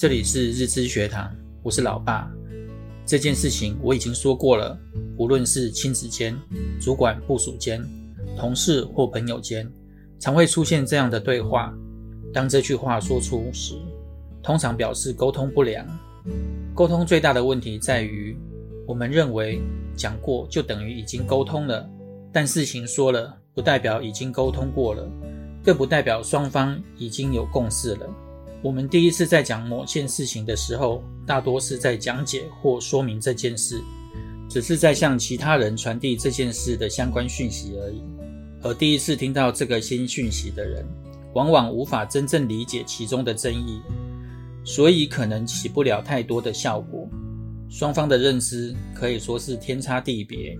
这里是日知学堂，我是老爸。这件事情我已经说过了，无论是亲子间、主管部署间、同事或朋友间，常会出现这样的对话。当这句话说出时，通常表示沟通不良。沟通最大的问题在于，我们认为讲过就等于已经沟通了，但事情说了不代表已经沟通过了，更不代表双方已经有共识了。我们第一次在讲某件事情的时候，大多是在讲解或说明这件事，只是在向其他人传递这件事的相关讯息而已。而第一次听到这个新讯息的人，往往无法真正理解其中的真意，所以可能起不了太多的效果。双方的认知可以说是天差地别。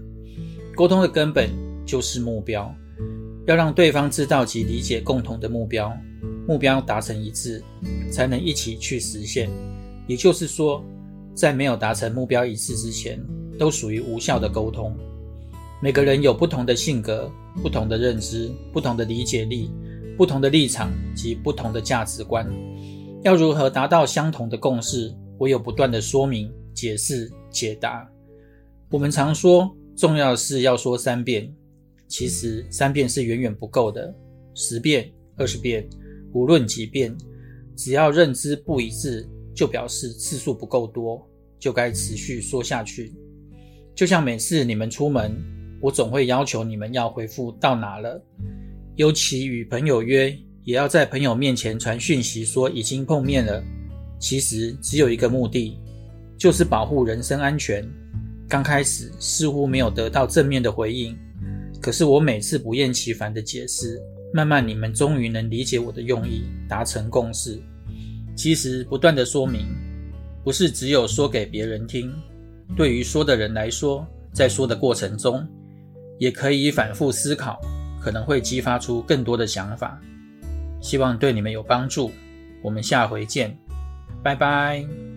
沟通的根本就是目标，要让对方知道及理解共同的目标。目标达成一致，才能一起去实现。也就是说，在没有达成目标一致之前，都属于无效的沟通。每个人有不同的性格、不同的认知、不同的理解力、不同的立场及不同的价值观。要如何达到相同的共识？唯有不断的说明、解释、解答。我们常说，重要的事要说三遍，其实三遍是远远不够的，十遍、二十遍。无论几遍，只要认知不一致，就表示次数不够多，就该持续说下去。就像每次你们出门，我总会要求你们要回复到哪了。尤其与朋友约，也要在朋友面前传讯息说已经碰面了。其实只有一个目的，就是保护人身安全。刚开始似乎没有得到正面的回应，可是我每次不厌其烦的解释。慢慢，你们终于能理解我的用意，达成共识。其实，不断的说明，不是只有说给别人听。对于说的人来说，在说的过程中，也可以反复思考，可能会激发出更多的想法。希望对你们有帮助。我们下回见，拜拜。